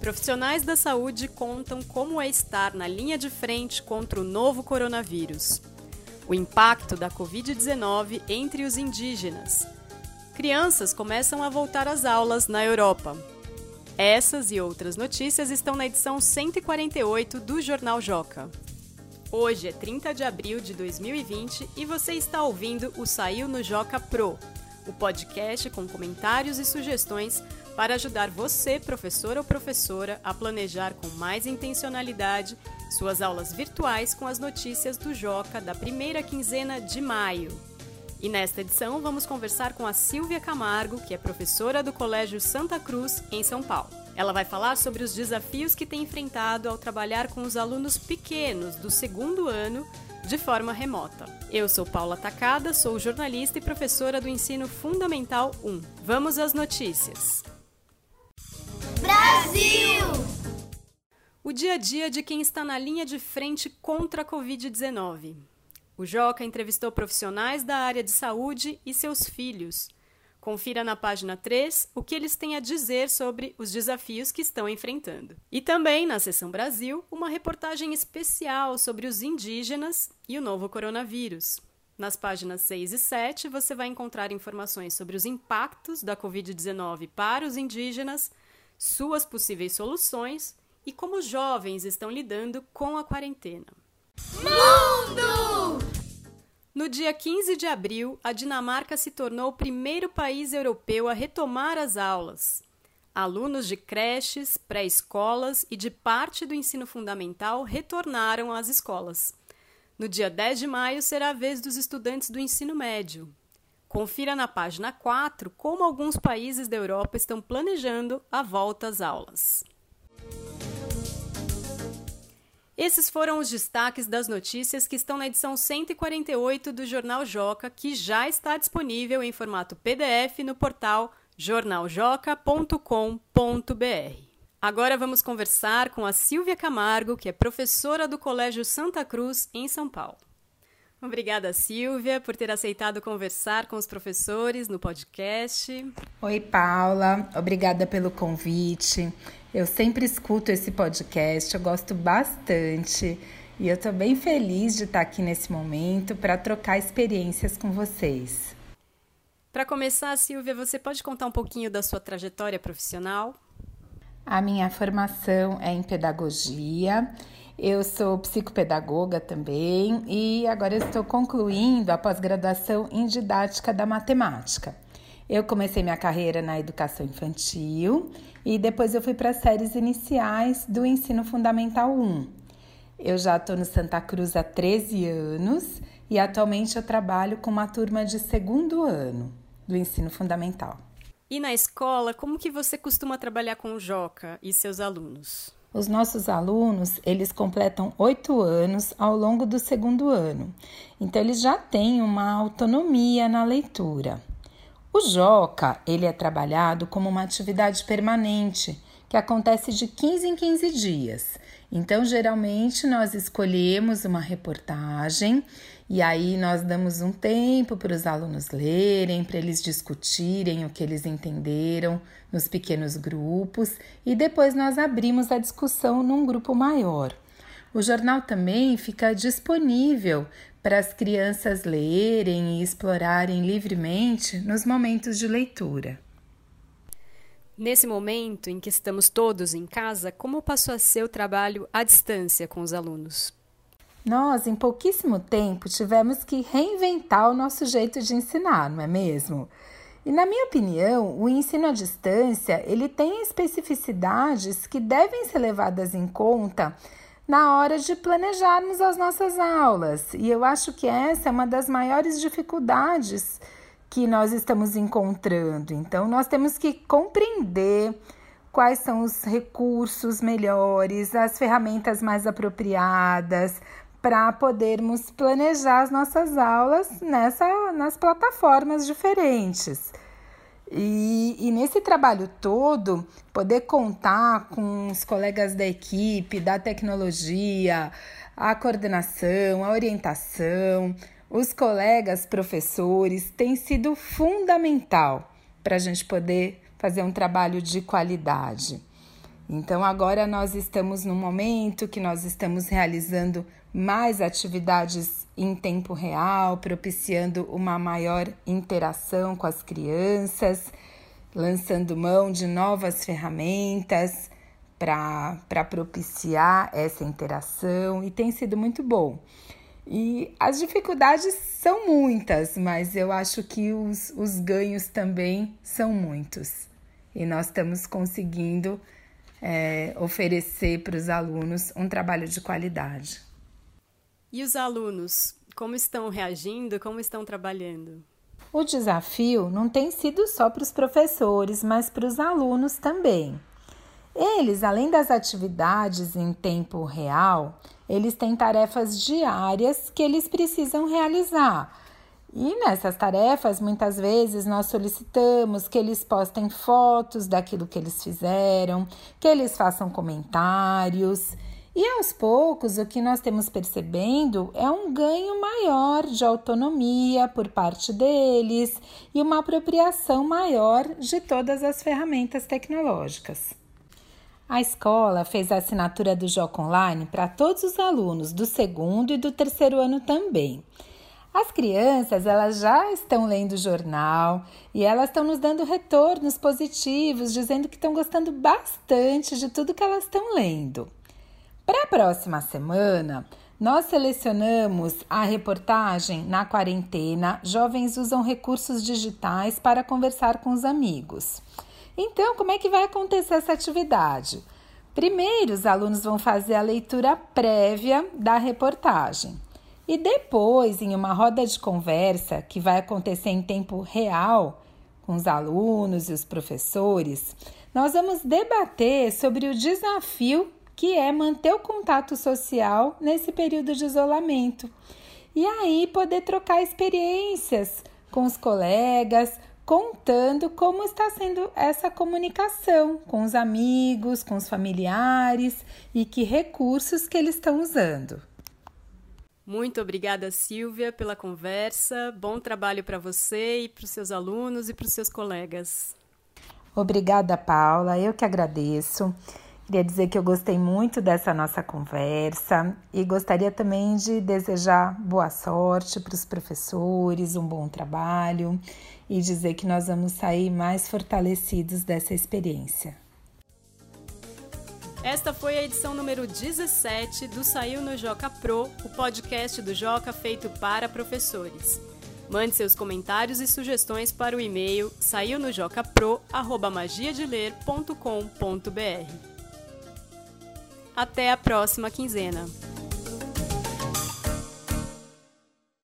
Profissionais da saúde contam como é estar na linha de frente contra o novo coronavírus. O impacto da Covid-19 entre os indígenas. Crianças começam a voltar às aulas na Europa. Essas e outras notícias estão na edição 148 do Jornal Joca. Hoje é 30 de abril de 2020 e você está ouvindo o Saiu no Joca Pro, o podcast com comentários e sugestões para ajudar você, professor ou professora, a planejar com mais intencionalidade suas aulas virtuais com as notícias do Joca da primeira quinzena de maio. E nesta edição vamos conversar com a Silvia Camargo, que é professora do Colégio Santa Cruz, em São Paulo. Ela vai falar sobre os desafios que tem enfrentado ao trabalhar com os alunos pequenos do segundo ano de forma remota. Eu sou Paula Tacada, sou jornalista e professora do Ensino Fundamental 1. Vamos às notícias. O dia a dia de quem está na linha de frente contra a Covid-19. O Joca entrevistou profissionais da área de saúde e seus filhos. Confira na página 3 o que eles têm a dizer sobre os desafios que estão enfrentando. E também, na seção Brasil, uma reportagem especial sobre os indígenas e o novo coronavírus. Nas páginas 6 e 7, você vai encontrar informações sobre os impactos da Covid-19 para os indígenas suas possíveis soluções e como os jovens estão lidando com a quarentena. Mundo! No dia 15 de abril, a Dinamarca se tornou o primeiro país europeu a retomar as aulas. Alunos de creches, pré-escolas e de parte do ensino fundamental retornaram às escolas. No dia 10 de maio será a vez dos estudantes do ensino médio. Confira na página 4 como alguns países da Europa estão planejando a volta às aulas. Esses foram os destaques das notícias que estão na edição 148 do Jornal Joca, que já está disponível em formato PDF no portal jornaljoca.com.br. Agora vamos conversar com a Silvia Camargo, que é professora do Colégio Santa Cruz, em São Paulo. Obrigada, Silvia, por ter aceitado conversar com os professores no podcast. Oi, Paula. Obrigada pelo convite. Eu sempre escuto esse podcast, eu gosto bastante e eu estou bem feliz de estar aqui nesse momento para trocar experiências com vocês. Para começar, Silvia, você pode contar um pouquinho da sua trajetória profissional? A minha formação é em pedagogia eu sou psicopedagoga também e agora estou concluindo a pós-graduação em didática da matemática. Eu comecei minha carreira na educação infantil e depois eu fui para as séries iniciais do ensino fundamental 1. Eu já estou no Santa Cruz há 13 anos e atualmente eu trabalho com uma turma de segundo ano do ensino fundamental. E na escola, como que você costuma trabalhar com o Joca e seus alunos? Os nossos alunos, eles completam oito anos ao longo do segundo ano, então eles já têm uma autonomia na leitura. O Joca, ele é trabalhado como uma atividade permanente, que acontece de 15 em 15 dias. Então, geralmente, nós escolhemos uma reportagem e aí nós damos um tempo para os alunos lerem, para eles discutirem o que eles entenderam nos pequenos grupos e depois nós abrimos a discussão num grupo maior. O jornal também fica disponível para as crianças lerem e explorarem livremente nos momentos de leitura. Nesse momento em que estamos todos em casa, como passou a ser o trabalho à distância com os alunos? Nós, em pouquíssimo tempo, tivemos que reinventar o nosso jeito de ensinar, não é mesmo? E na minha opinião, o ensino à distância, ele tem especificidades que devem ser levadas em conta na hora de planejarmos as nossas aulas. E eu acho que essa é uma das maiores dificuldades que nós estamos encontrando. Então, nós temos que compreender quais são os recursos melhores, as ferramentas mais apropriadas, para podermos planejar as nossas aulas nessa, nas plataformas diferentes. E, e, nesse trabalho todo, poder contar com os colegas da equipe, da tecnologia, a coordenação, a orientação, os colegas professores, tem sido fundamental para a gente poder fazer um trabalho de qualidade. Então agora nós estamos num momento que nós estamos realizando mais atividades em tempo real, propiciando uma maior interação com as crianças, lançando mão de novas ferramentas para propiciar essa interação e tem sido muito bom. E as dificuldades são muitas, mas eu acho que os, os ganhos também são muitos. E nós estamos conseguindo é, oferecer para os alunos um trabalho de qualidade. E os alunos, como estão reagindo, como estão trabalhando? O desafio não tem sido só para os professores, mas para os alunos também. Eles, além das atividades em tempo real, eles têm tarefas diárias que eles precisam realizar e nessas tarefas, muitas vezes nós solicitamos que eles postem fotos daquilo que eles fizeram, que eles façam comentários. E aos poucos, o que nós temos percebendo é um ganho maior de autonomia por parte deles e uma apropriação maior de todas as ferramentas tecnológicas. A escola fez a assinatura do Joca Online para todos os alunos do segundo e do terceiro ano também. As crianças, elas já estão lendo o jornal e elas estão nos dando retornos positivos, dizendo que estão gostando bastante de tudo que elas estão lendo. Para a próxima semana, nós selecionamos a reportagem Na quarentena, jovens usam recursos digitais para conversar com os amigos. Então, como é que vai acontecer essa atividade? Primeiro, os alunos vão fazer a leitura prévia da reportagem. E depois, em uma roda de conversa que vai acontecer em tempo real com os alunos e os professores, nós vamos debater sobre o desafio que é manter o contato social nesse período de isolamento. E aí poder trocar experiências com os colegas, contando como está sendo essa comunicação com os amigos, com os familiares e que recursos que eles estão usando. Muito obrigada, Silvia, pela conversa. Bom trabalho para você e para os seus alunos e para os seus colegas. Obrigada, Paula. Eu que agradeço. Queria dizer que eu gostei muito dessa nossa conversa e gostaria também de desejar boa sorte para os professores, um bom trabalho e dizer que nós vamos sair mais fortalecidos dessa experiência. Esta foi a edição número 17 do Saiu no Joca Pro, o podcast do Joca feito para professores. Mande seus comentários e sugestões para o e-mail saiunojocapro@magiadeler.com.br. Até a próxima quinzena.